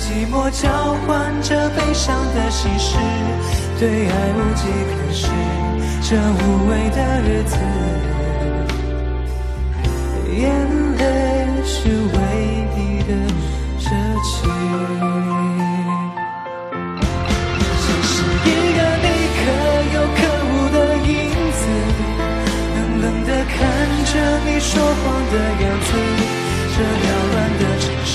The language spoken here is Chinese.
寂寞交换着悲伤的心事，对爱无计可施，这无味的日子，眼泪是唯一的奢侈。像是一个你可有可无的影子，冷冷地看着你说谎的样子。这缭乱的城市